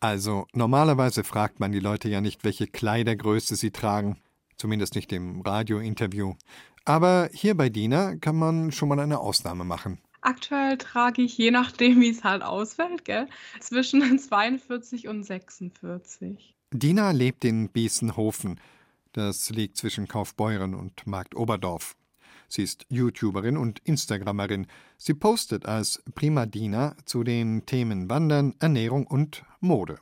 Also, normalerweise fragt man die Leute ja nicht, welche Kleidergröße sie tragen, zumindest nicht im Radiointerview. Aber hier bei Dina kann man schon mal eine Ausnahme machen. Aktuell trage ich, je nachdem, wie es halt ausfällt, gell, zwischen 42 und 46. Dina lebt in Biesenhofen. Das liegt zwischen Kaufbeuren und Markt Oberdorf. Sie ist YouTuberin und Instagrammerin. Sie postet als Prima Dina zu den Themen Wandern, Ernährung und Mode.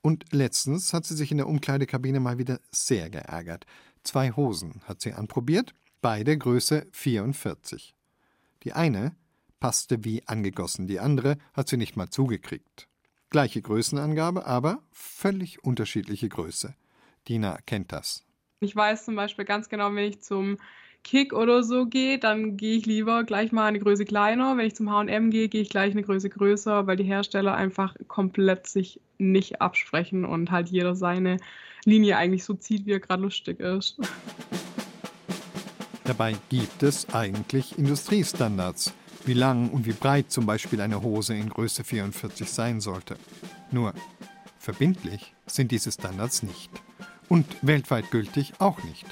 Und letztens hat sie sich in der Umkleidekabine mal wieder sehr geärgert. Zwei Hosen hat sie anprobiert, beide Größe 44. Die eine passte wie angegossen, die andere hat sie nicht mal zugekriegt. Gleiche Größenangabe, aber völlig unterschiedliche Größe. Dina kennt das. Ich weiß zum Beispiel ganz genau, wenn ich zum Kick oder so gehe, dann gehe ich lieber gleich mal eine Größe kleiner. Wenn ich zum HM gehe, gehe ich gleich eine Größe größer, weil die Hersteller einfach komplett sich nicht absprechen und halt jeder seine Linie eigentlich so zieht, wie er gerade lustig ist. Dabei gibt es eigentlich Industriestandards, wie lang und wie breit zum Beispiel eine Hose in Größe 44 sein sollte. Nur verbindlich sind diese Standards nicht und weltweit gültig auch nicht.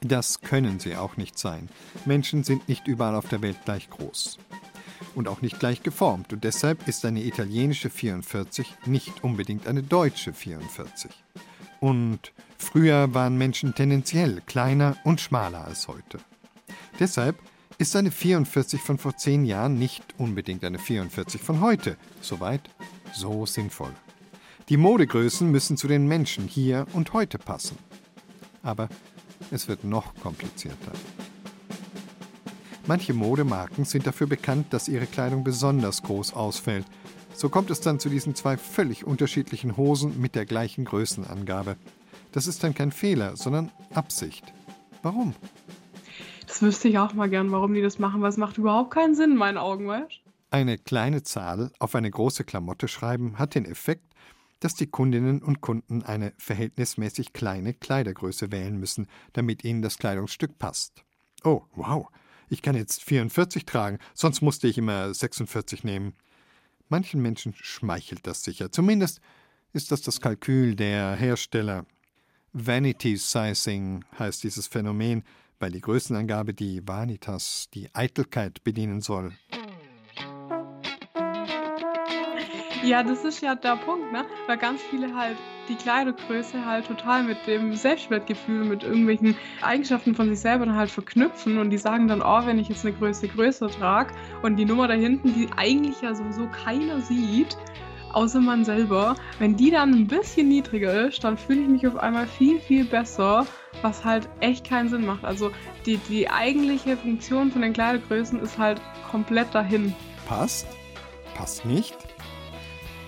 Das können sie auch nicht sein. Menschen sind nicht überall auf der Welt gleich groß. Und auch nicht gleich geformt. Und deshalb ist eine italienische 44 nicht unbedingt eine deutsche 44. Und früher waren Menschen tendenziell kleiner und schmaler als heute. Deshalb ist eine 44 von vor zehn Jahren nicht unbedingt eine 44 von heute. Soweit, so sinnvoll. Die Modegrößen müssen zu den Menschen hier und heute passen. Aber es wird noch komplizierter. Manche Modemarken sind dafür bekannt, dass ihre Kleidung besonders groß ausfällt. So kommt es dann zu diesen zwei völlig unterschiedlichen Hosen mit der gleichen Größenangabe. Das ist dann kein Fehler, sondern Absicht. Warum? Das wüsste ich auch mal gern, warum die das machen, weil es macht überhaupt keinen Sinn in meinen Augen, weißt Eine kleine Zahl auf eine große Klamotte schreiben hat den Effekt, dass die Kundinnen und Kunden eine verhältnismäßig kleine Kleidergröße wählen müssen, damit ihnen das Kleidungsstück passt. Oh, wow, ich kann jetzt 44 tragen, sonst musste ich immer 46 nehmen. Manchen Menschen schmeichelt das sicher, zumindest ist das das Kalkül der Hersteller. Vanity Sizing heißt dieses Phänomen, weil die Größenangabe die Vanitas, die Eitelkeit bedienen soll. Ja, das ist ja der Punkt, ne? Weil ganz viele halt die Kleidergröße halt total mit dem Selbstwertgefühl, mit irgendwelchen Eigenschaften von sich selber dann halt verknüpfen und die sagen dann, oh, wenn ich jetzt eine Größe größer trage und die Nummer da hinten, die eigentlich ja sowieso keiner sieht, außer man selber, wenn die dann ein bisschen niedriger ist, dann fühle ich mich auf einmal viel, viel besser, was halt echt keinen Sinn macht. Also die, die eigentliche Funktion von den Kleidergrößen ist halt komplett dahin. Passt? Passt nicht?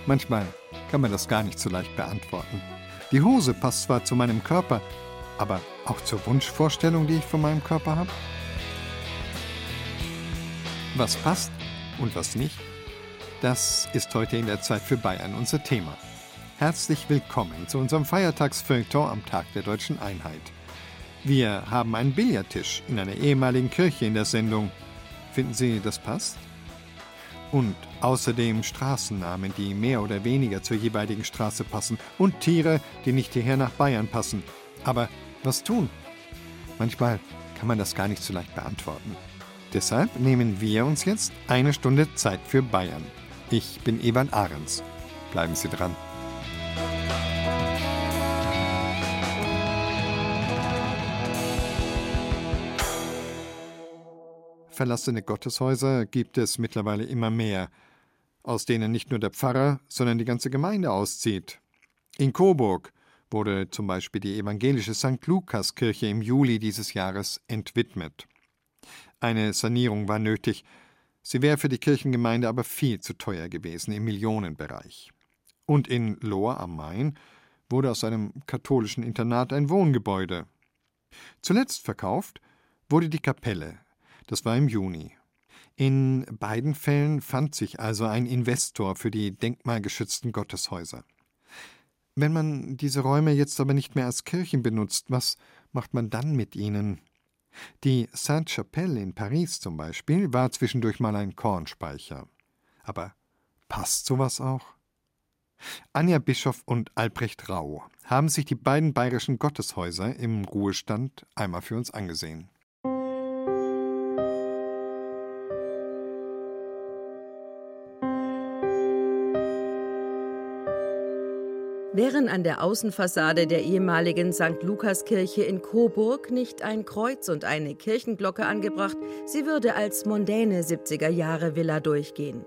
Manchmal kann man das gar nicht so leicht beantworten. Die Hose passt zwar zu meinem Körper, aber auch zur Wunschvorstellung, die ich von meinem Körper habe. Was passt und was nicht, das ist heute in der Zeit für Bayern unser Thema. Herzlich willkommen zu unserem Feiertagsfeuilleton am Tag der deutschen Einheit. Wir haben einen Billardtisch in einer ehemaligen Kirche in der Sendung. Finden Sie, das passt? Und außerdem Straßennamen, die mehr oder weniger zur jeweiligen Straße passen und Tiere, die nicht hierher nach Bayern passen. Aber was tun? Manchmal kann man das gar nicht so leicht beantworten. Deshalb nehmen wir uns jetzt eine Stunde Zeit für Bayern. Ich bin Evan Ahrens. Bleiben Sie dran. Verlassene Gotteshäuser gibt es mittlerweile immer mehr, aus denen nicht nur der Pfarrer, sondern die ganze Gemeinde auszieht. In Coburg wurde zum Beispiel die evangelische St. Lukas-Kirche im Juli dieses Jahres entwidmet. Eine Sanierung war nötig, sie wäre für die Kirchengemeinde aber viel zu teuer gewesen im Millionenbereich. Und in Lohr am Main wurde aus einem katholischen Internat ein Wohngebäude. Zuletzt verkauft wurde die Kapelle, das war im Juni. In beiden Fällen fand sich also ein Investor für die denkmalgeschützten Gotteshäuser. Wenn man diese Räume jetzt aber nicht mehr als Kirchen benutzt, was macht man dann mit ihnen? Die Sainte-Chapelle in Paris zum Beispiel war zwischendurch mal ein Kornspeicher. Aber passt sowas auch? Anja Bischoff und Albrecht Rau haben sich die beiden bayerischen Gotteshäuser im Ruhestand einmal für uns angesehen. Wären an der Außenfassade der ehemaligen St. Lukaskirche in Coburg nicht ein Kreuz und eine Kirchenglocke angebracht, sie würde als mondäne 70er Jahre Villa durchgehen.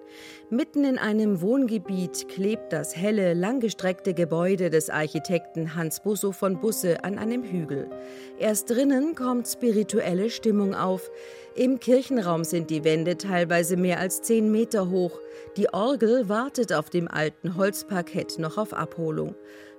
Mitten in einem Wohngebiet klebt das helle, langgestreckte Gebäude des Architekten Hans Busso von Busse an einem Hügel. Erst drinnen kommt spirituelle Stimmung auf. Im Kirchenraum sind die Wände teilweise mehr als zehn Meter hoch. Die Orgel wartet auf dem alten Holzparkett noch auf Abholung.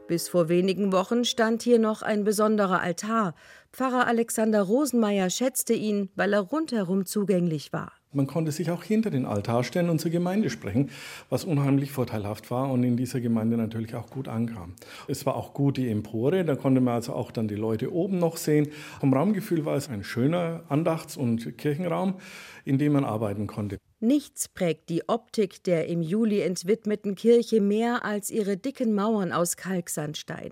Bis vor wenigen Wochen stand hier noch ein besonderer Altar. Pfarrer Alexander Rosenmeier schätzte ihn, weil er rundherum zugänglich war. Man konnte sich auch hinter den Altar stellen und zur Gemeinde sprechen, was unheimlich vorteilhaft war und in dieser Gemeinde natürlich auch gut ankam. Es war auch gut die Empore, da konnte man also auch dann die Leute oben noch sehen. Vom Raumgefühl war es ein schöner Andachts- und Kirchenraum, in dem man arbeiten konnte. Nichts prägt die Optik der im Juli entwidmeten Kirche mehr als ihre dicken Mauern aus Kalksandstein.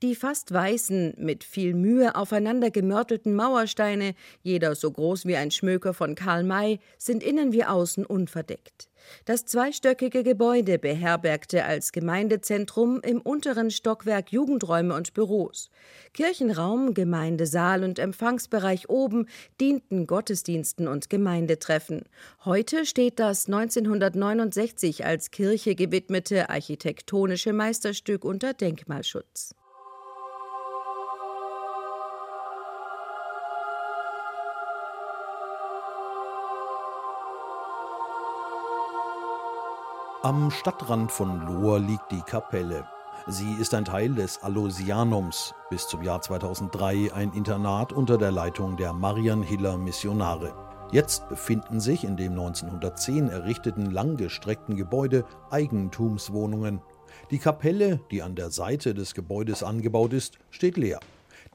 Die fast weißen, mit viel Mühe aufeinander gemörtelten Mauersteine, jeder so groß wie ein Schmöker von Karl May, sind innen wie außen unverdeckt. Das zweistöckige Gebäude beherbergte als Gemeindezentrum im unteren Stockwerk Jugendräume und Büros. Kirchenraum, Gemeindesaal und Empfangsbereich oben dienten Gottesdiensten und Gemeindetreffen. Heute steht das 1969 als Kirche gewidmete architektonische Meisterstück unter Denkmalschutz. Am Stadtrand von Lohr liegt die Kapelle. Sie ist ein Teil des Allosianums, bis zum Jahr 2003 ein Internat unter der Leitung der Marianhiller Missionare. Jetzt befinden sich in dem 1910 errichteten langgestreckten Gebäude Eigentumswohnungen. Die Kapelle, die an der Seite des Gebäudes angebaut ist, steht leer.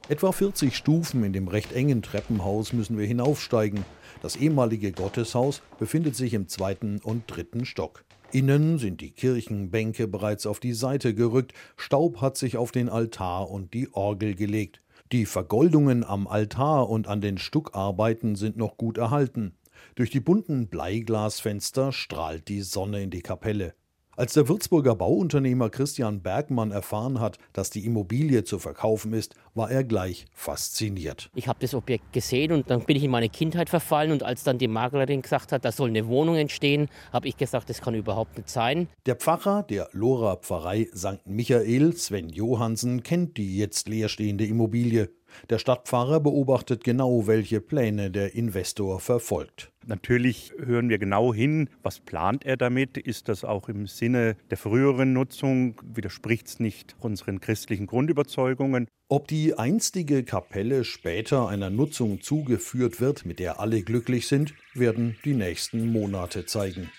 Etwa 40 Stufen in dem recht engen Treppenhaus müssen wir hinaufsteigen. Das ehemalige Gotteshaus befindet sich im zweiten und dritten Stock. Innen sind die Kirchenbänke bereits auf die Seite gerückt, Staub hat sich auf den Altar und die Orgel gelegt. Die Vergoldungen am Altar und an den Stuckarbeiten sind noch gut erhalten. Durch die bunten Bleiglasfenster strahlt die Sonne in die Kapelle. Als der Würzburger Bauunternehmer Christian Bergmann erfahren hat, dass die Immobilie zu verkaufen ist, war er gleich fasziniert. Ich habe das Objekt gesehen und dann bin ich in meine Kindheit verfallen und als dann die Maklerin gesagt hat, da soll eine Wohnung entstehen, habe ich gesagt, das kann überhaupt nicht sein. Der Pfarrer der Lora Pfarrei St. Michael, Sven Johansen, kennt die jetzt leerstehende Immobilie. Der Stadtpfarrer beobachtet genau, welche Pläne der Investor verfolgt. Natürlich hören wir genau hin, was plant er damit? Ist das auch im Sinne der früheren Nutzung? Widerspricht es nicht unseren christlichen Grundüberzeugungen? Ob die einstige Kapelle später einer Nutzung zugeführt wird, mit der alle glücklich sind, werden die nächsten Monate zeigen.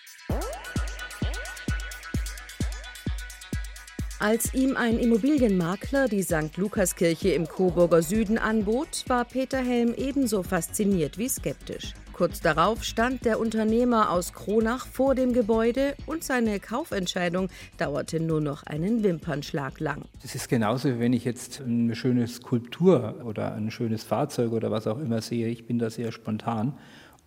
Als ihm ein Immobilienmakler die St. Lukaskirche im Coburger Süden anbot, war Peter Helm ebenso fasziniert wie skeptisch. Kurz darauf stand der Unternehmer aus Kronach vor dem Gebäude und seine Kaufentscheidung dauerte nur noch einen Wimpernschlag lang. Das ist genauso, wie wenn ich jetzt eine schöne Skulptur oder ein schönes Fahrzeug oder was auch immer sehe. Ich bin da sehr spontan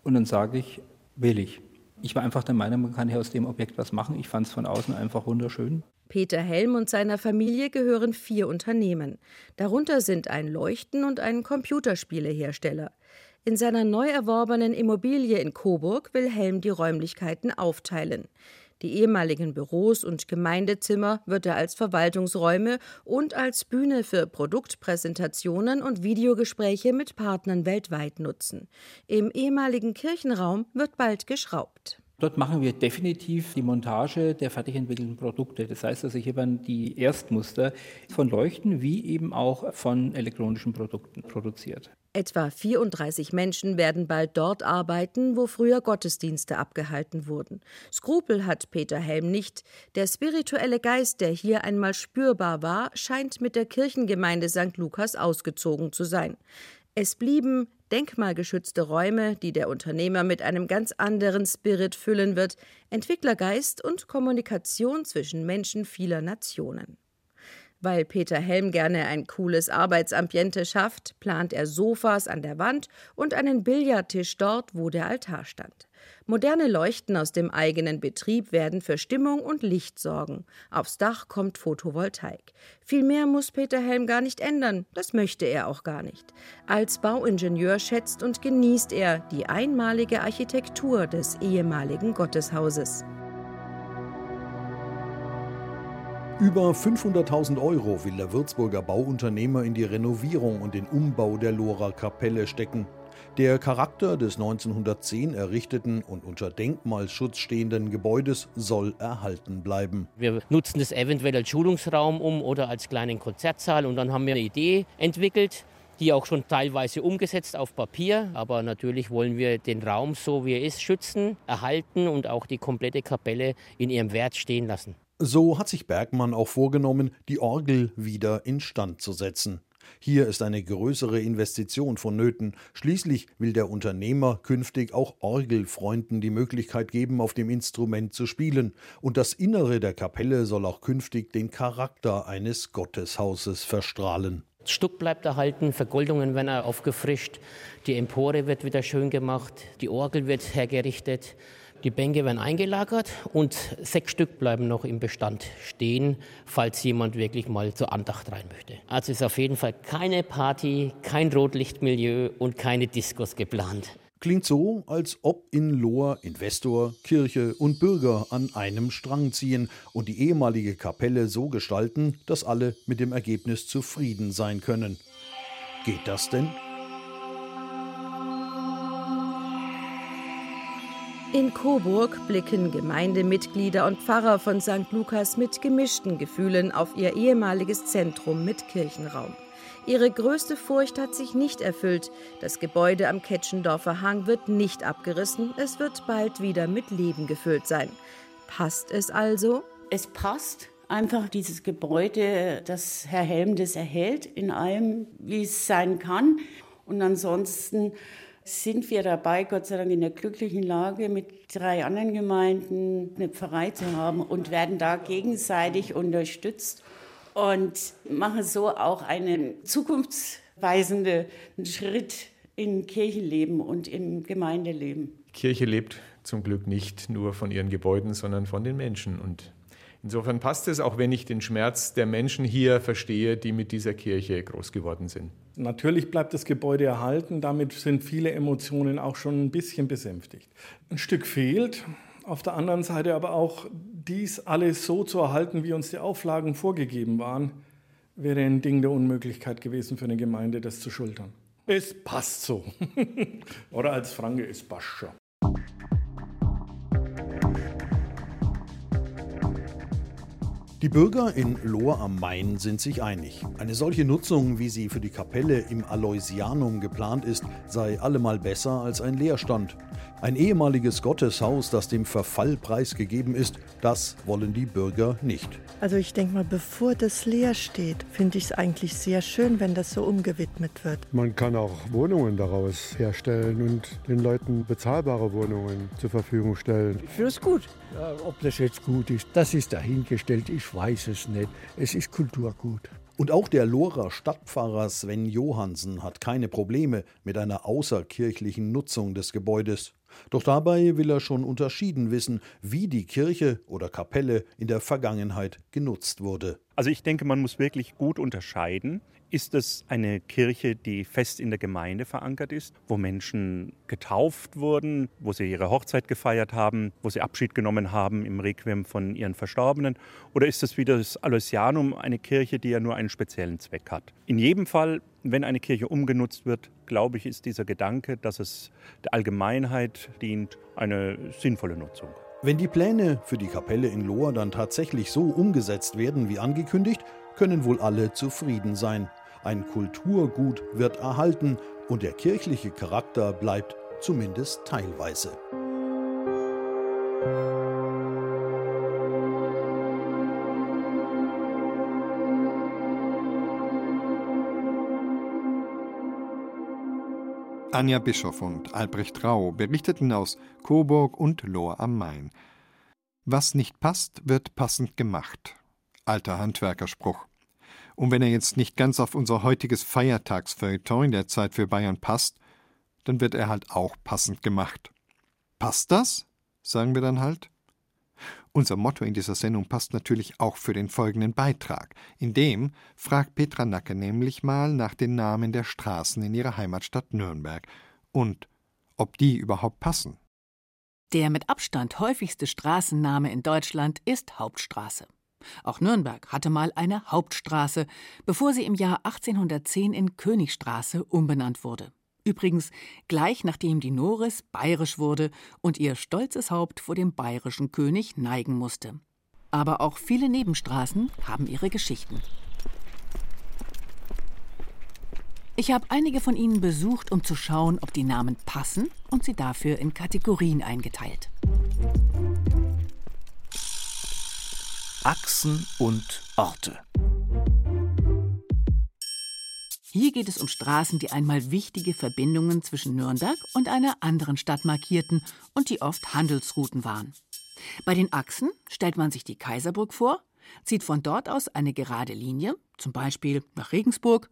und dann sage ich, will ich. Ich war einfach der Meinung, man kann hier aus dem Objekt was machen. Ich fand es von außen einfach wunderschön. Peter Helm und seiner Familie gehören vier Unternehmen. Darunter sind ein Leuchten- und ein Computerspielehersteller. In seiner neu erworbenen Immobilie in Coburg will Helm die Räumlichkeiten aufteilen. Die ehemaligen Büros und Gemeindezimmer wird er als Verwaltungsräume und als Bühne für Produktpräsentationen und Videogespräche mit Partnern weltweit nutzen. Im ehemaligen Kirchenraum wird bald geschraubt. Dort machen wir definitiv die Montage der fertig entwickelten Produkte. Das heißt also, hier werden die Erstmuster von Leuchten wie eben auch von elektronischen Produkten produziert. Etwa 34 Menschen werden bald dort arbeiten, wo früher Gottesdienste abgehalten wurden. Skrupel hat Peter Helm nicht. Der spirituelle Geist, der hier einmal spürbar war, scheint mit der Kirchengemeinde St. Lukas ausgezogen zu sein. Es blieben denkmalgeschützte Räume, die der Unternehmer mit einem ganz anderen Spirit füllen wird, Entwicklergeist und Kommunikation zwischen Menschen vieler Nationen. Weil Peter Helm gerne ein cooles Arbeitsambiente schafft, plant er Sofas an der Wand und einen Billardtisch dort, wo der Altar stand. Moderne Leuchten aus dem eigenen Betrieb werden für Stimmung und Licht sorgen. Aufs Dach kommt Photovoltaik. Viel mehr muss Peter Helm gar nicht ändern, das möchte er auch gar nicht. Als Bauingenieur schätzt und genießt er die einmalige Architektur des ehemaligen Gotteshauses. Über 500.000 Euro will der Würzburger Bauunternehmer in die Renovierung und den Umbau der Lohrer Kapelle stecken. Der Charakter des 1910 errichteten und unter Denkmalschutz stehenden Gebäudes soll erhalten bleiben. Wir nutzen das eventuell als Schulungsraum um oder als kleinen Konzertsaal und dann haben wir eine Idee entwickelt, die auch schon teilweise umgesetzt auf Papier. Aber natürlich wollen wir den Raum so wie er ist schützen, erhalten und auch die komplette Kapelle in ihrem Wert stehen lassen. So hat sich Bergmann auch vorgenommen, die Orgel wieder instand zu setzen. Hier ist eine größere Investition vonnöten. Schließlich will der Unternehmer künftig auch Orgelfreunden die Möglichkeit geben, auf dem Instrument zu spielen. Und das Innere der Kapelle soll auch künftig den Charakter eines Gotteshauses verstrahlen. Das Stuck bleibt erhalten, Vergoldungen werden aufgefrischt, die Empore wird wieder schön gemacht, die Orgel wird hergerichtet. Die Bänke werden eingelagert und sechs Stück bleiben noch im Bestand stehen, falls jemand wirklich mal zur Andacht rein möchte. Also ist auf jeden Fall keine Party, kein Rotlichtmilieu und keine Diskos geplant. Klingt so, als ob in Lohr Investor, Kirche und Bürger an einem Strang ziehen und die ehemalige Kapelle so gestalten, dass alle mit dem Ergebnis zufrieden sein können. Geht das denn? In Coburg blicken Gemeindemitglieder und Pfarrer von St. Lukas mit gemischten Gefühlen auf ihr ehemaliges Zentrum mit Kirchenraum. Ihre größte Furcht hat sich nicht erfüllt. Das Gebäude am Ketschendorfer Hang wird nicht abgerissen, es wird bald wieder mit Leben gefüllt sein. Passt es also? Es passt einfach dieses Gebäude, dass Herr Helm das erhält in allem, wie es sein kann. Und ansonsten sind wir dabei, Gott sei Dank in der glücklichen Lage, mit drei anderen Gemeinden eine Pfarrei zu haben und werden da gegenseitig unterstützt und machen so auch einen zukunftsweisenden Schritt im Kirchenleben und im Gemeindeleben. Kirche lebt zum Glück nicht nur von ihren Gebäuden, sondern von den Menschen. Und insofern passt es, auch wenn ich den Schmerz der Menschen hier verstehe, die mit dieser Kirche groß geworden sind. Natürlich bleibt das Gebäude erhalten, damit sind viele Emotionen auch schon ein bisschen besänftigt. Ein Stück fehlt, auf der anderen Seite aber auch dies alles so zu erhalten, wie uns die Auflagen vorgegeben waren, wäre ein Ding der Unmöglichkeit gewesen für eine Gemeinde, das zu schultern. Es passt so. Oder als Franke, es passt schon. Die Bürger in Lohr am Main sind sich einig. Eine solche Nutzung, wie sie für die Kapelle im Aloysianum geplant ist, sei allemal besser als ein Leerstand. Ein ehemaliges Gotteshaus, das dem Verfall preisgegeben ist, das wollen die Bürger nicht. Also ich denke mal, bevor das leer steht, finde ich es eigentlich sehr schön, wenn das so umgewidmet wird. Man kann auch Wohnungen daraus herstellen und den Leuten bezahlbare Wohnungen zur Verfügung stellen. Ich finde es gut. Ja, ob das jetzt gut ist, das ist dahingestellt. Ich weiß es nicht. Es ist Kulturgut. Und auch der Lohrer Stadtpfarrer Sven Johansen hat keine Probleme mit einer außerkirchlichen Nutzung des Gebäudes. Doch dabei will er schon unterschieden wissen, wie die Kirche oder Kapelle in der Vergangenheit genutzt wurde. Also ich denke, man muss wirklich gut unterscheiden. Ist es eine Kirche, die fest in der Gemeinde verankert ist, wo Menschen getauft wurden, wo sie ihre Hochzeit gefeiert haben, wo sie Abschied genommen haben im Requiem von ihren Verstorbenen? Oder ist es wie das Aloysianum eine Kirche, die ja nur einen speziellen Zweck hat? In jedem Fall, wenn eine Kirche umgenutzt wird, glaube ich, ist dieser Gedanke, dass es der Allgemeinheit dient, eine sinnvolle Nutzung. Wenn die Pläne für die Kapelle in Lohr dann tatsächlich so umgesetzt werden wie angekündigt, können wohl alle zufrieden sein. Ein Kulturgut wird erhalten und der kirchliche Charakter bleibt zumindest teilweise. Anja Bischoff und Albrecht Rau berichteten aus Coburg und Lohr am Main. Was nicht passt, wird passend gemacht. Alter Handwerkerspruch. Und wenn er jetzt nicht ganz auf unser heutiges Feiertagsfeuilleton in der Zeit für Bayern passt, dann wird er halt auch passend gemacht. Passt das? sagen wir dann halt. Unser Motto in dieser Sendung passt natürlich auch für den folgenden Beitrag. In dem fragt Petra Nacke nämlich mal nach den Namen der Straßen in ihrer Heimatstadt Nürnberg und ob die überhaupt passen. Der mit Abstand häufigste Straßenname in Deutschland ist Hauptstraße. Auch Nürnberg hatte mal eine Hauptstraße, bevor sie im Jahr 1810 in Königstraße umbenannt wurde. Übrigens gleich nachdem die Noris bayerisch wurde und ihr stolzes Haupt vor dem bayerischen König neigen musste. Aber auch viele Nebenstraßen haben ihre Geschichten. Ich habe einige von ihnen besucht, um zu schauen, ob die Namen passen und sie dafür in Kategorien eingeteilt. Achsen und Orte. Hier geht es um Straßen, die einmal wichtige Verbindungen zwischen Nürnberg und einer anderen Stadt markierten und die oft Handelsrouten waren. Bei den Achsen stellt man sich die Kaiserburg vor, zieht von dort aus eine gerade Linie, zum Beispiel nach Regensburg,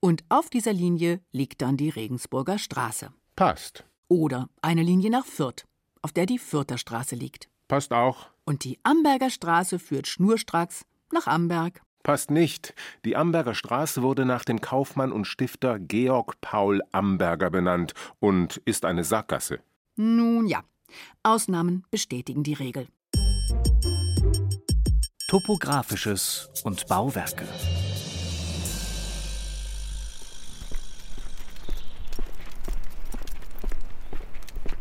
und auf dieser Linie liegt dann die Regensburger Straße. Passt. Oder eine Linie nach Fürth, auf der die Fürther Straße liegt. Passt auch. Und die Amberger Straße führt schnurstracks nach Amberg. Passt nicht. Die Amberger Straße wurde nach dem Kaufmann und Stifter Georg Paul Amberger benannt und ist eine Sackgasse. Nun ja, Ausnahmen bestätigen die Regel. Topografisches und Bauwerke.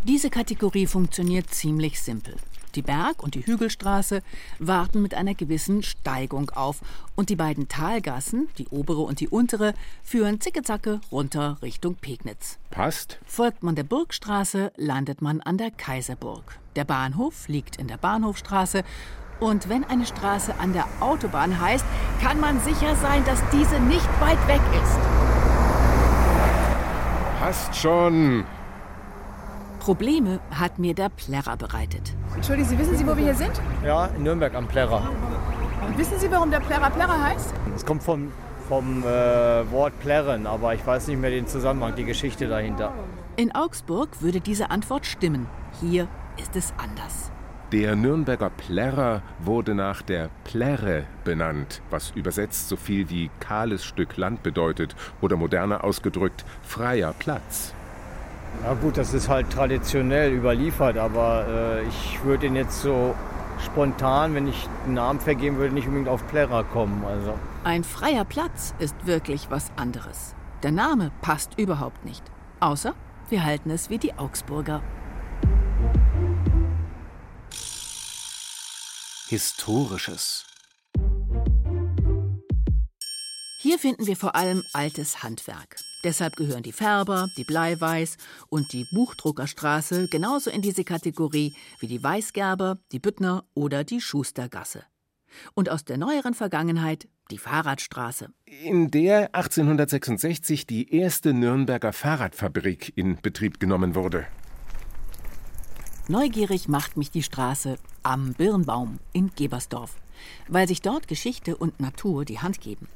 Diese Kategorie funktioniert ziemlich simpel. Die Berg- und die Hügelstraße warten mit einer gewissen Steigung auf und die beiden Talgassen, die obere und die untere, führen zickezacke runter Richtung Pegnitz. Passt. Folgt man der Burgstraße, landet man an der Kaiserburg. Der Bahnhof liegt in der Bahnhofstraße und wenn eine Straße an der Autobahn heißt, kann man sicher sein, dass diese nicht weit weg ist. Passt schon. Probleme hat mir der Plärrer bereitet. Entschuldigen Sie, wissen Sie, wo wir hier sind? Ja, in Nürnberg am Plärrer. Und wissen Sie, warum der Plärrer Plärrer heißt? Es kommt vom, vom äh, Wort plärren, aber ich weiß nicht mehr den Zusammenhang, die Geschichte dahinter. In Augsburg würde diese Antwort stimmen. Hier ist es anders. Der Nürnberger Plärrer wurde nach der Plärre benannt, was übersetzt so viel wie kahles Stück Land bedeutet oder moderner ausgedrückt freier Platz. Ja gut, das ist halt traditionell überliefert, aber äh, ich würde ihn jetzt so spontan, wenn ich einen Namen vergeben würde, nicht unbedingt auf Plärrer kommen. Also. Ein freier Platz ist wirklich was anderes. Der Name passt überhaupt nicht. Außer wir halten es wie die Augsburger. Historisches. Hier finden wir vor allem altes Handwerk. Deshalb gehören die Färber, die Bleiweiß und die Buchdruckerstraße genauso in diese Kategorie wie die Weißgerber, die Büttner oder die Schustergasse. Und aus der neueren Vergangenheit die Fahrradstraße. In der 1866 die erste Nürnberger Fahrradfabrik in Betrieb genommen wurde. Neugierig macht mich die Straße am Birnbaum in Gebersdorf, weil sich dort Geschichte und Natur die Hand geben.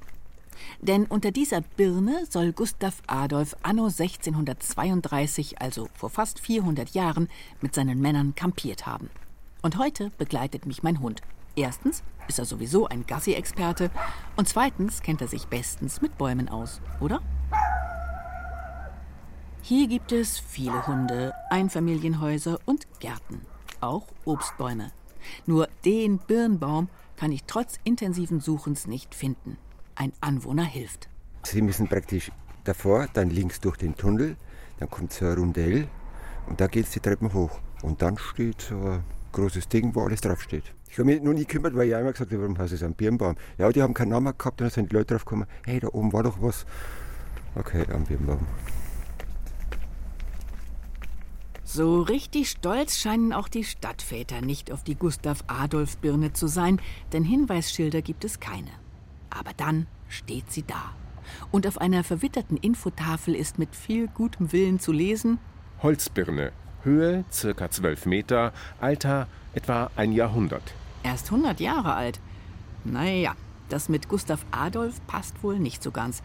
Denn unter dieser Birne soll Gustav Adolf anno 1632, also vor fast 400 Jahren, mit seinen Männern kampiert haben. Und heute begleitet mich mein Hund. Erstens ist er sowieso ein Gassi-Experte und zweitens kennt er sich bestens mit Bäumen aus, oder? Hier gibt es viele Hunde, Einfamilienhäuser und Gärten, auch Obstbäume. Nur den Birnbaum kann ich trotz intensiven Suchens nicht finden ein Anwohner hilft. Sie müssen praktisch davor, dann links durch den Tunnel, dann kommt so ein Rundell und da geht es die Treppen hoch. Und dann steht so ein großes Ding, wo alles draufsteht. Ich habe mich noch nie gekümmert, weil ich einmal gesagt habe, warum heißt es ein Birnbaum? Ja, die haben keinen Namen gehabt und dann sind die Leute drauf gekommen, hey, da oben war doch was. Okay, ein Birnbaum. So richtig stolz scheinen auch die Stadtväter nicht auf die Gustav-Adolf-Birne zu sein, denn Hinweisschilder gibt es keine. Aber dann steht sie da. Und auf einer verwitterten Infotafel ist mit viel gutem Willen zu lesen: Holzbirne, Höhe ca. 12 Meter, Alter etwa ein Jahrhundert. Erst 100 Jahre alt. Naja, das mit Gustav Adolf passt wohl nicht so ganz.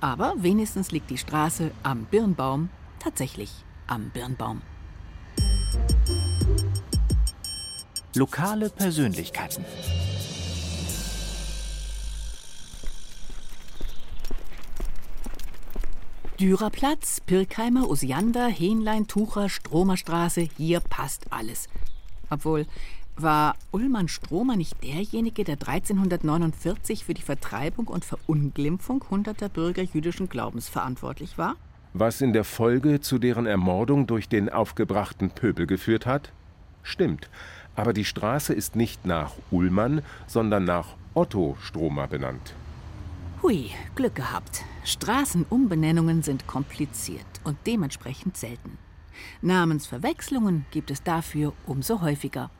Aber wenigstens liegt die Straße am Birnbaum tatsächlich am Birnbaum. Lokale Persönlichkeiten. Dürerplatz, Pirkheimer, Osiander, Hähnlein, Tucher, Stromerstraße, hier passt alles. Obwohl, war Ullmann Stromer nicht derjenige, der 1349 für die Vertreibung und Verunglimpfung hunderter Bürger jüdischen Glaubens verantwortlich war? Was in der Folge zu deren Ermordung durch den aufgebrachten Pöbel geführt hat? Stimmt. Aber die Straße ist nicht nach Ullmann, sondern nach Otto Stromer benannt. Hui, Glück gehabt. Straßenumbenennungen sind kompliziert und dementsprechend selten. Namensverwechslungen gibt es dafür umso häufiger.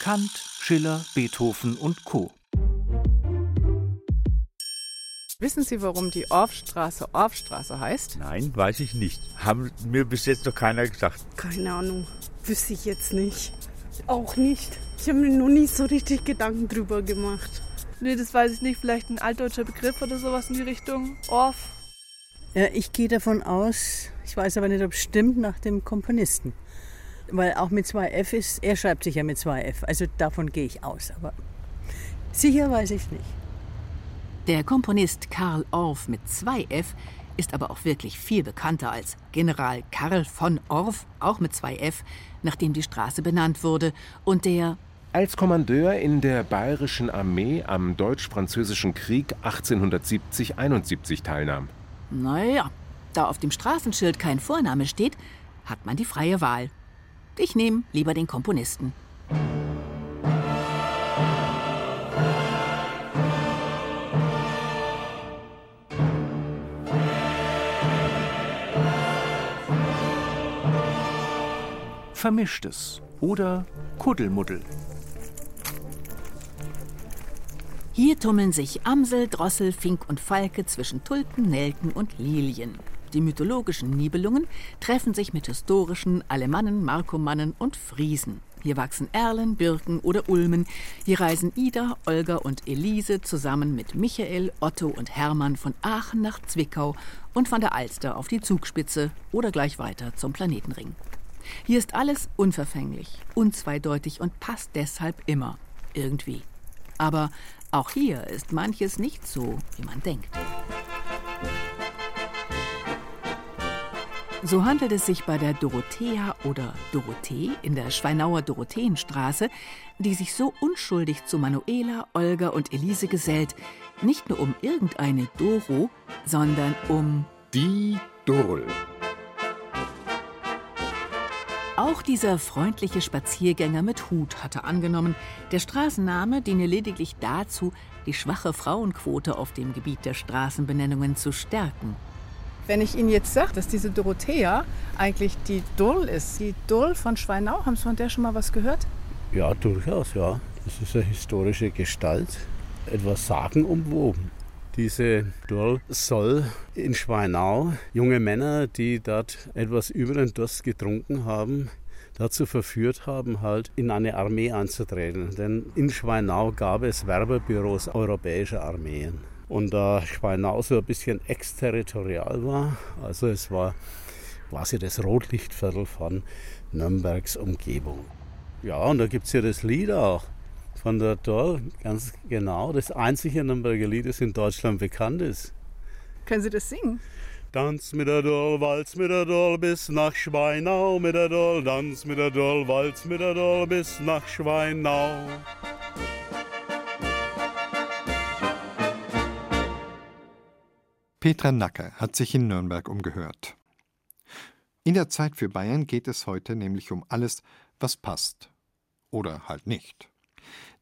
Kant, Schiller, Beethoven und Co. Wissen Sie, warum die Orffstraße Orffstraße heißt? Nein, weiß ich nicht. Haben mir bis jetzt noch keiner gesagt. Keine Ahnung. Wüsste ich jetzt nicht. Auch nicht. Ich habe mir noch nie so richtig Gedanken drüber gemacht. Nee, das weiß ich nicht. Vielleicht ein altdeutscher Begriff oder sowas in die Richtung. Orff. Ja, ich gehe davon aus, ich weiß aber nicht, ob es stimmt, nach dem Komponisten. Weil auch mit zwei F ist, er schreibt sich ja mit zwei F. Also davon gehe ich aus. Aber sicher weiß ich nicht. Der Komponist Karl Orff mit zwei F ist aber auch wirklich viel bekannter als General Karl von Orff, auch mit zwei F, nachdem die Straße benannt wurde, und der als Kommandeur in der Bayerischen Armee am Deutsch-Französischen Krieg 1870-71 teilnahm. Naja, da auf dem Straßenschild kein Vorname steht, hat man die freie Wahl. Ich nehme lieber den Komponisten. Vermischtes oder Kuddelmuddel. Hier tummeln sich Amsel, Drossel, Fink und Falke zwischen Tulpen, Nelken und Lilien. Die mythologischen Nibelungen treffen sich mit historischen Alemannen, Markomannen und Friesen. Hier wachsen Erlen, Birken oder Ulmen. Hier reisen Ida, Olga und Elise zusammen mit Michael, Otto und Hermann von Aachen nach Zwickau und von der Alster auf die Zugspitze oder gleich weiter zum Planetenring. Hier ist alles unverfänglich, unzweideutig und passt deshalb immer irgendwie. Aber auch hier ist manches nicht so, wie man denkt. So handelt es sich bei der Dorothea oder Dorothee in der Schweinauer Dorotheenstraße, die sich so unschuldig zu Manuela, Olga und Elise gesellt, nicht nur um irgendeine Doro, sondern um die Dorl. Auch dieser freundliche Spaziergänger mit Hut hatte angenommen, der Straßenname diene lediglich dazu, die schwache Frauenquote auf dem Gebiet der Straßenbenennungen zu stärken. Wenn ich Ihnen jetzt sage, dass diese Dorothea eigentlich die Durl ist, die Durl von Schweinau, haben Sie von der schon mal was gehört? Ja, durchaus, ja. Das ist eine historische Gestalt, etwas sagenumwoben. Diese Durl soll in Schweinau junge Männer, die dort etwas über den Durst getrunken haben, dazu verführt haben, halt in eine Armee anzutreten. Denn in Schweinau gab es Werbebüros europäischer Armeen. Und da Schweinau so ein bisschen exterritorial war, also es war quasi das Rotlichtviertel von Nürnbergs Umgebung. Ja, und da gibt es ja das Lied auch von der Doll, ganz genau. Das einzige Nürnberger Lied, das in Deutschland bekannt ist. Können Sie das singen? Tanz mit der Doll, Walz mit der Doll bis nach Schweinau mit der Doll, Tanz mit der Doll, Walz mit der Doll bis nach Schweinau. Petra Nacker hat sich in Nürnberg umgehört. In der Zeit für Bayern geht es heute nämlich um alles, was passt. Oder halt nicht.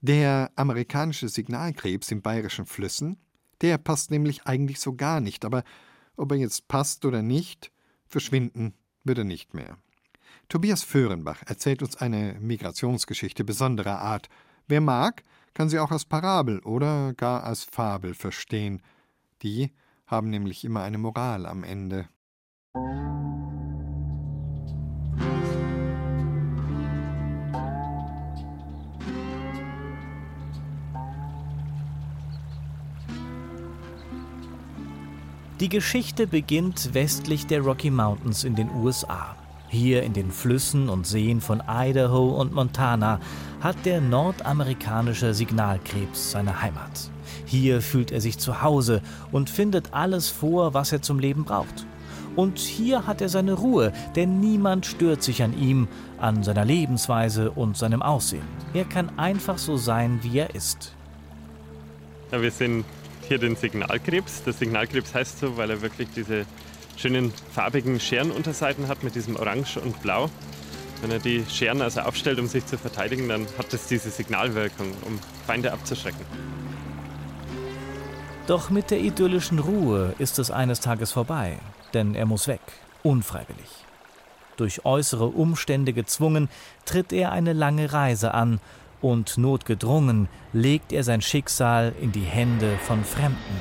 Der amerikanische Signalkrebs in bayerischen Flüssen, der passt nämlich eigentlich so gar nicht, aber ob er jetzt passt oder nicht, verschwinden wird er nicht mehr. Tobias Föhrenbach erzählt uns eine Migrationsgeschichte besonderer Art. Wer mag, kann sie auch als Parabel oder gar als Fabel verstehen. Die haben nämlich immer eine Moral am Ende. Die Geschichte beginnt westlich der Rocky Mountains in den USA. Hier in den Flüssen und Seen von Idaho und Montana hat der nordamerikanische Signalkrebs seine Heimat. Hier fühlt er sich zu Hause und findet alles vor, was er zum Leben braucht. Und hier hat er seine Ruhe, denn niemand stört sich an ihm, an seiner Lebensweise und seinem Aussehen. Er kann einfach so sein, wie er ist. Ja, wir sind hier den Signalkrebs. Der Signalkrebs heißt so, weil er wirklich diese schönen farbigen Scherenunterseiten hat mit diesem Orange und Blau. Wenn er die Scheren also aufstellt, um sich zu verteidigen, dann hat das diese Signalwirkung, um Feinde abzuschrecken. Doch mit der idyllischen Ruhe ist es eines Tages vorbei, denn er muss weg, unfreiwillig. Durch äußere Umstände gezwungen, tritt er eine lange Reise an und notgedrungen legt er sein Schicksal in die Hände von Fremden.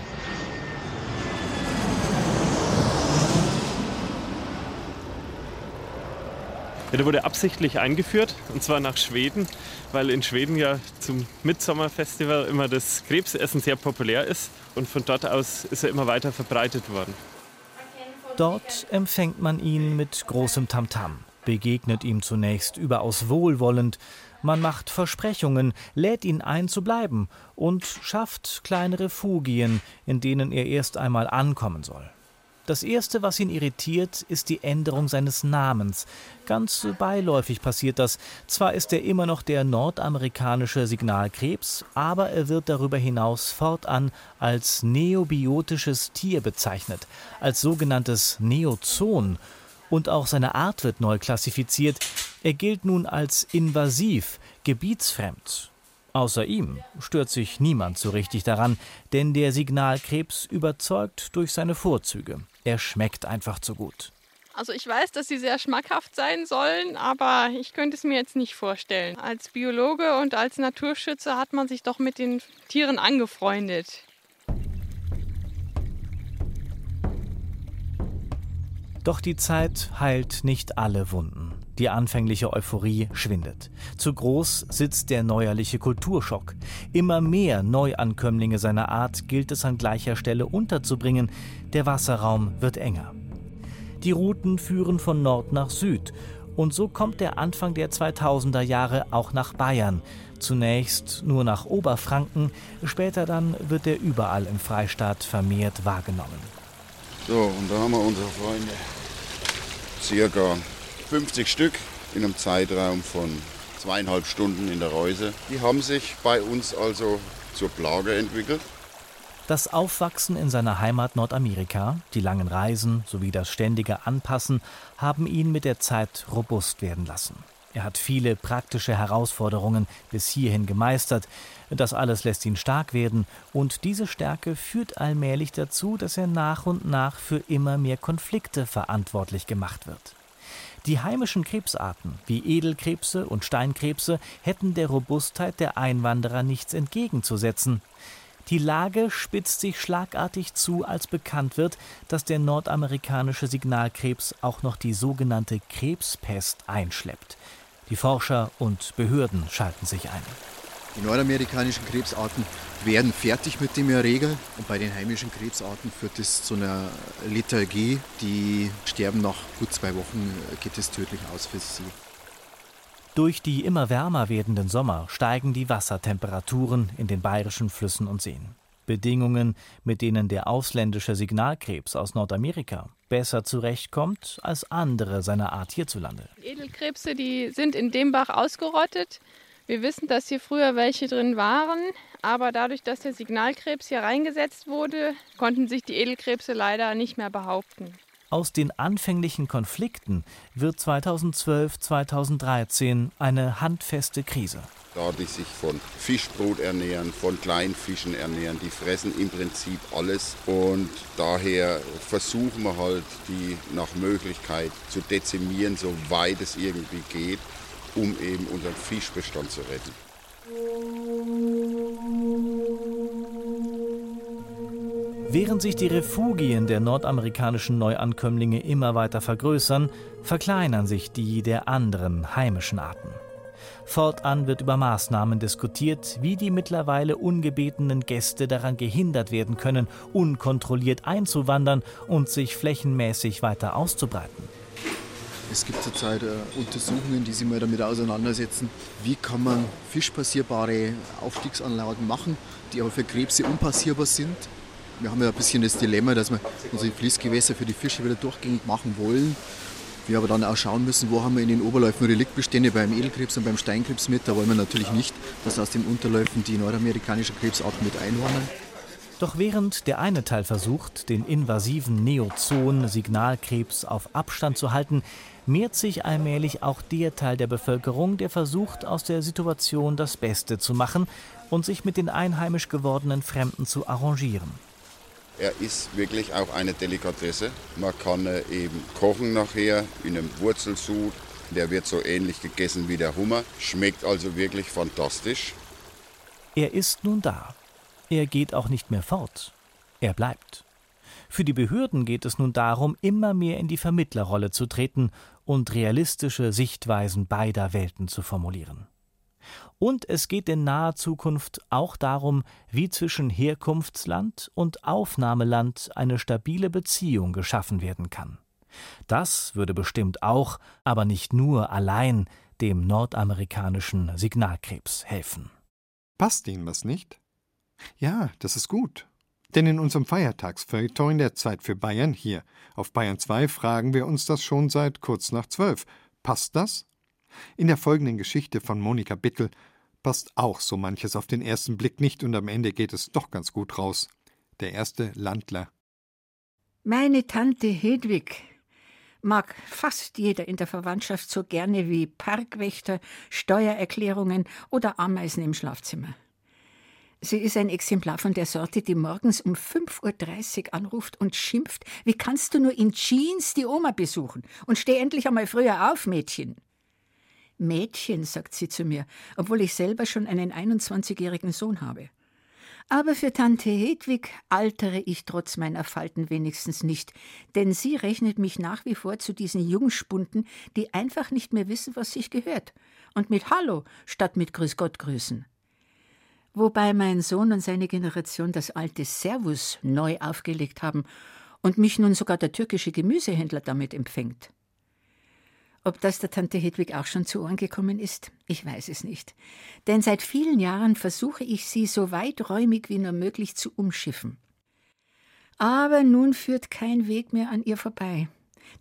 Ja, der wurde absichtlich eingeführt, und zwar nach Schweden, weil in Schweden ja zum Mitsommerfestival immer das Krebsessen sehr populär ist. Und von dort aus ist er immer weiter verbreitet worden. Dort empfängt man ihn mit großem Tamtam, begegnet ihm zunächst überaus wohlwollend, man macht Versprechungen, lädt ihn ein zu bleiben und schafft kleine Refugien, in denen er erst einmal ankommen soll. Das Erste, was ihn irritiert, ist die Änderung seines Namens. Ganz beiläufig passiert das. Zwar ist er immer noch der nordamerikanische Signalkrebs, aber er wird darüber hinaus fortan als neobiotisches Tier bezeichnet, als sogenanntes Neozon und auch seine Art wird neu klassifiziert. Er gilt nun als invasiv, gebietsfremd. Außer ihm stört sich niemand so richtig daran, denn der Signalkrebs überzeugt durch seine Vorzüge. Er schmeckt einfach zu gut. Also ich weiß, dass sie sehr schmackhaft sein sollen, aber ich könnte es mir jetzt nicht vorstellen. Als Biologe und als Naturschützer hat man sich doch mit den Tieren angefreundet. Doch die Zeit heilt nicht alle Wunden. Die anfängliche Euphorie schwindet. Zu groß sitzt der neuerliche Kulturschock. Immer mehr Neuankömmlinge seiner Art gilt es an gleicher Stelle unterzubringen. Der Wasserraum wird enger. Die Routen führen von Nord nach Süd. Und so kommt der Anfang der 2000er Jahre auch nach Bayern. Zunächst nur nach Oberfranken, später dann wird er überall im Freistaat vermehrt wahrgenommen. So, und da haben wir unsere Freunde circa 50 Stück in einem Zeitraum von zweieinhalb Stunden in der Reuse. Die haben sich bei uns also zur Plage entwickelt. Das Aufwachsen in seiner Heimat Nordamerika, die langen Reisen sowie das ständige Anpassen haben ihn mit der Zeit robust werden lassen. Er hat viele praktische Herausforderungen bis hierhin gemeistert. Das alles lässt ihn stark werden und diese Stärke führt allmählich dazu, dass er nach und nach für immer mehr Konflikte verantwortlich gemacht wird. Die heimischen Krebsarten wie Edelkrebse und Steinkrebse hätten der Robustheit der Einwanderer nichts entgegenzusetzen. Die Lage spitzt sich schlagartig zu, als bekannt wird, dass der nordamerikanische Signalkrebs auch noch die sogenannte Krebspest einschleppt. Die Forscher und Behörden schalten sich ein. Die nordamerikanischen Krebsarten werden fertig mit dem Erreger und bei den heimischen Krebsarten führt es zu einer Lethargie. Die sterben nach gut zwei Wochen, geht es tödlich aus für sie. Durch die immer wärmer werdenden Sommer steigen die Wassertemperaturen in den bayerischen Flüssen und Seen. Bedingungen, mit denen der ausländische Signalkrebs aus Nordamerika besser zurechtkommt als andere seiner Art hierzulande. Edelkrebse, die sind in dem Bach ausgerottet. Wir wissen, dass hier früher welche drin waren, aber dadurch, dass der Signalkrebs hier reingesetzt wurde, konnten sich die Edelkrebse leider nicht mehr behaupten. Aus den anfänglichen Konflikten wird 2012, 2013 eine handfeste Krise. Da die sich von Fischbrot ernähren, von Kleinfischen ernähren, die fressen im Prinzip alles und daher versuchen wir halt, die nach Möglichkeit zu dezimieren, soweit es irgendwie geht, um eben unseren Fischbestand zu retten. Während sich die Refugien der nordamerikanischen Neuankömmlinge immer weiter vergrößern, verkleinern sich die der anderen heimischen Arten. Fortan wird über Maßnahmen diskutiert, wie die mittlerweile ungebetenen Gäste daran gehindert werden können, unkontrolliert einzuwandern und sich flächenmäßig weiter auszubreiten. Es gibt zurzeit äh, Untersuchungen, die sich mal damit auseinandersetzen, wie kann man fischpassierbare Aufstiegsanlagen machen, die aber für Krebse unpassierbar sind. Wir haben ja ein bisschen das Dilemma, dass wir unsere Fließgewässer für die Fische wieder durchgängig machen wollen. Wir aber dann auch schauen müssen, wo haben wir in den Oberläufen Reliktbestände beim Edelkrebs und beim Steinkrebs mit. Da wollen wir natürlich nicht, dass aus den Unterläufen die nordamerikanischen Krebsarten mit einhornen. Doch während der eine Teil versucht, den invasiven Neozoon-Signalkrebs auf Abstand zu halten, mehrt sich allmählich auch der Teil der Bevölkerung, der versucht, aus der Situation das Beste zu machen und sich mit den einheimisch gewordenen Fremden zu arrangieren. Er ist wirklich auch eine Delikatesse. Man kann eben kochen nachher in einem Wurzelsud. Der wird so ähnlich gegessen wie der Hummer. Schmeckt also wirklich fantastisch. Er ist nun da. Er geht auch nicht mehr fort. Er bleibt. Für die Behörden geht es nun darum, immer mehr in die Vermittlerrolle zu treten und realistische Sichtweisen beider Welten zu formulieren. Und es geht in naher Zukunft auch darum, wie zwischen Herkunftsland und Aufnahmeland eine stabile Beziehung geschaffen werden kann. Das würde bestimmt auch, aber nicht nur allein, dem nordamerikanischen Signalkrebs helfen. Passt Ihnen was nicht? Ja, das ist gut. Denn in unserem Feiertagsfeuilleton der Zeit für Bayern hier auf Bayern 2 fragen wir uns das schon seit kurz nach zwölf. Passt das? In der folgenden Geschichte von Monika Bittel passt auch so manches auf den ersten Blick nicht und am Ende geht es doch ganz gut raus. Der erste Landler. Meine Tante Hedwig mag fast jeder in der Verwandtschaft so gerne wie Parkwächter, Steuererklärungen oder Ameisen im Schlafzimmer. Sie ist ein Exemplar von der Sorte, die morgens um 5.30 Uhr anruft und schimpft, wie kannst du nur in Jeans die Oma besuchen? Und steh endlich einmal früher auf, Mädchen. Mädchen, sagt sie zu mir, obwohl ich selber schon einen 21-jährigen Sohn habe. Aber für Tante Hedwig altere ich trotz meiner Falten wenigstens nicht, denn sie rechnet mich nach wie vor zu diesen Jungspunden, die einfach nicht mehr wissen, was sich gehört, und mit Hallo statt mit Grüß Gott grüßen. Wobei mein Sohn und seine Generation das alte Servus neu aufgelegt haben und mich nun sogar der türkische Gemüsehändler damit empfängt. Ob das der Tante Hedwig auch schon zu Ohren gekommen ist, ich weiß es nicht. Denn seit vielen Jahren versuche ich sie so weiträumig wie nur möglich zu umschiffen. Aber nun führt kein Weg mehr an ihr vorbei.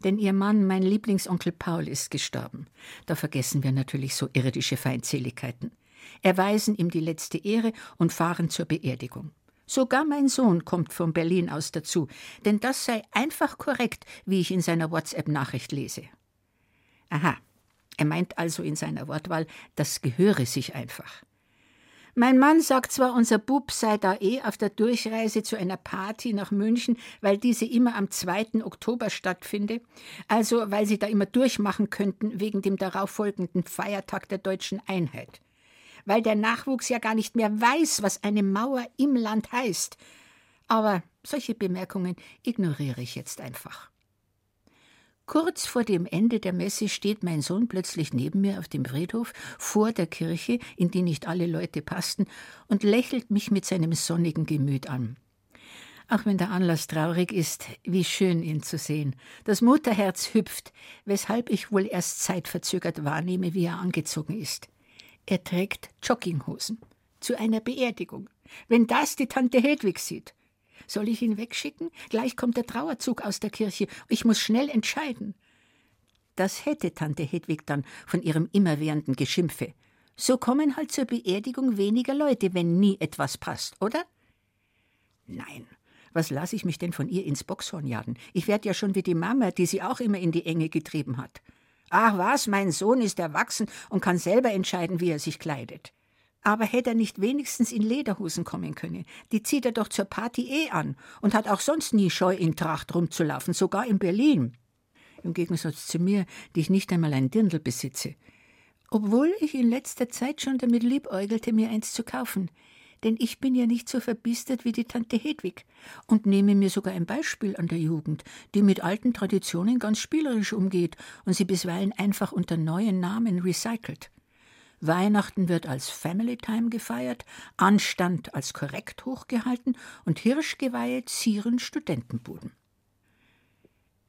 Denn ihr Mann, mein Lieblingsonkel Paul, ist gestorben. Da vergessen wir natürlich so irdische Feindseligkeiten. Erweisen ihm die letzte Ehre und fahren zur Beerdigung. Sogar mein Sohn kommt von Berlin aus dazu, denn das sei einfach korrekt, wie ich in seiner WhatsApp-Nachricht lese. Aha, er meint also in seiner Wortwahl, das gehöre sich einfach. Mein Mann sagt zwar, unser Bub sei da eh auf der Durchreise zu einer Party nach München, weil diese immer am 2. Oktober stattfinde, also weil sie da immer durchmachen könnten wegen dem darauffolgenden Feiertag der deutschen Einheit. Weil der Nachwuchs ja gar nicht mehr weiß, was eine Mauer im Land heißt. Aber solche Bemerkungen ignoriere ich jetzt einfach. Kurz vor dem Ende der Messe steht mein Sohn plötzlich neben mir auf dem Friedhof vor der Kirche, in die nicht alle Leute passten, und lächelt mich mit seinem sonnigen Gemüt an. Auch wenn der Anlass traurig ist, wie schön ihn zu sehen. Das Mutterherz hüpft, weshalb ich wohl erst zeitverzögert wahrnehme, wie er angezogen ist. Er trägt Jogginghosen zu einer Beerdigung. Wenn das die Tante Hedwig sieht. Soll ich ihn wegschicken? Gleich kommt der Trauerzug aus der Kirche. Ich muss schnell entscheiden. Das hätte Tante Hedwig dann von ihrem immerwährenden Geschimpfe. So kommen halt zur Beerdigung weniger Leute, wenn nie etwas passt, oder? Nein. Was lasse ich mich denn von ihr ins Boxhorn jagen? Ich werde ja schon wie die Mama, die sie auch immer in die Enge getrieben hat. Ach was, mein Sohn ist erwachsen und kann selber entscheiden, wie er sich kleidet. Aber hätte er nicht wenigstens in Lederhosen kommen können? Die zieht er doch zur Party eh an und hat auch sonst nie Scheu in Tracht rumzulaufen, sogar in Berlin. Im Gegensatz zu mir, die ich nicht einmal ein Dirndl besitze. Obwohl ich in letzter Zeit schon damit liebäugelte, mir eins zu kaufen. Denn ich bin ja nicht so verbistert wie die Tante Hedwig und nehme mir sogar ein Beispiel an der Jugend, die mit alten Traditionen ganz spielerisch umgeht und sie bisweilen einfach unter neuen Namen recycelt. Weihnachten wird als Family Time gefeiert, Anstand als korrekt hochgehalten und Hirschgeweihe zieren Studentenbuden.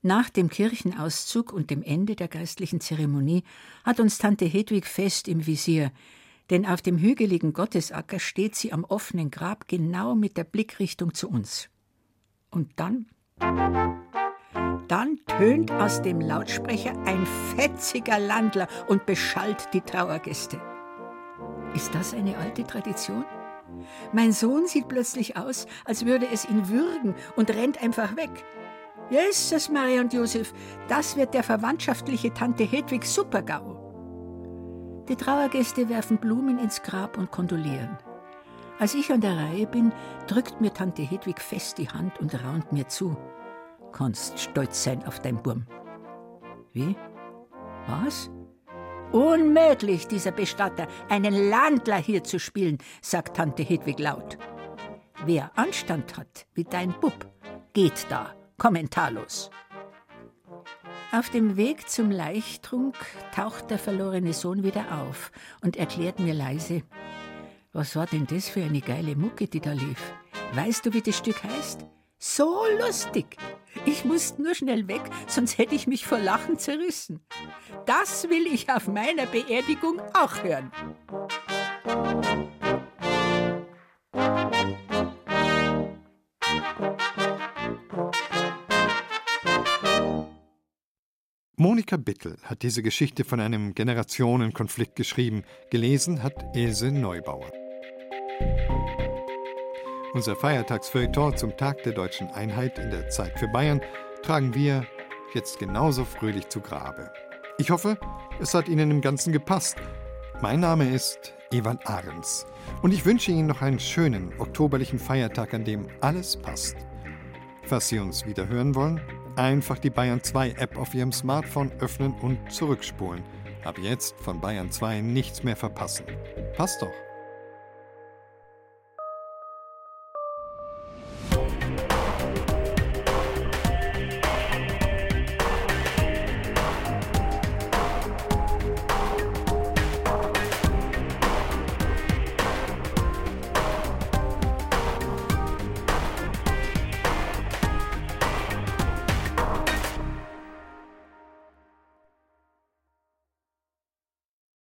Nach dem Kirchenauszug und dem Ende der geistlichen Zeremonie hat uns Tante Hedwig fest im Visier, denn auf dem hügeligen Gottesacker steht sie am offenen Grab genau mit der Blickrichtung zu uns. Und dann. Dann tönt aus dem Lautsprecher ein fetziger Landler und beschallt die Trauergäste. Ist das eine alte Tradition? Mein Sohn sieht plötzlich aus, als würde es ihn würgen und rennt einfach weg. Jesus, Maria und Josef, das wird der verwandtschaftliche Tante Hedwig Supergau. Die Trauergäste werfen Blumen ins Grab und kondolieren. Als ich an der Reihe bin, drückt mir Tante Hedwig fest die Hand und raunt mir zu. Kannst stolz sein auf dein Burm. Wie? Was? Unmöglich, dieser Bestatter, einen Landler hier zu spielen, sagt Tante Hedwig laut. Wer Anstand hat, wie dein Bub, geht da kommentarlos. Auf dem Weg zum Leichtrunk taucht der verlorene Sohn wieder auf und erklärt mir leise, was war denn das für eine geile Mucke, die da lief? Weißt du, wie das Stück heißt? So lustig! Ich musste nur schnell weg, sonst hätte ich mich vor Lachen zerrissen. Das will ich auf meiner Beerdigung auch hören. Monika Bittel hat diese Geschichte von einem Generationenkonflikt geschrieben. Gelesen hat Ilse Neubauer. Unser Feiertagsfeuilleton zum Tag der deutschen Einheit in der Zeit für Bayern tragen wir jetzt genauso fröhlich zu Grabe. Ich hoffe, es hat Ihnen im Ganzen gepasst. Mein Name ist Ewald Ahrens und ich wünsche Ihnen noch einen schönen oktoberlichen Feiertag, an dem alles passt. Falls Sie uns wieder hören wollen, Einfach die Bayern 2 App auf Ihrem Smartphone öffnen und zurückspulen. Ab jetzt von Bayern 2 nichts mehr verpassen. Passt doch.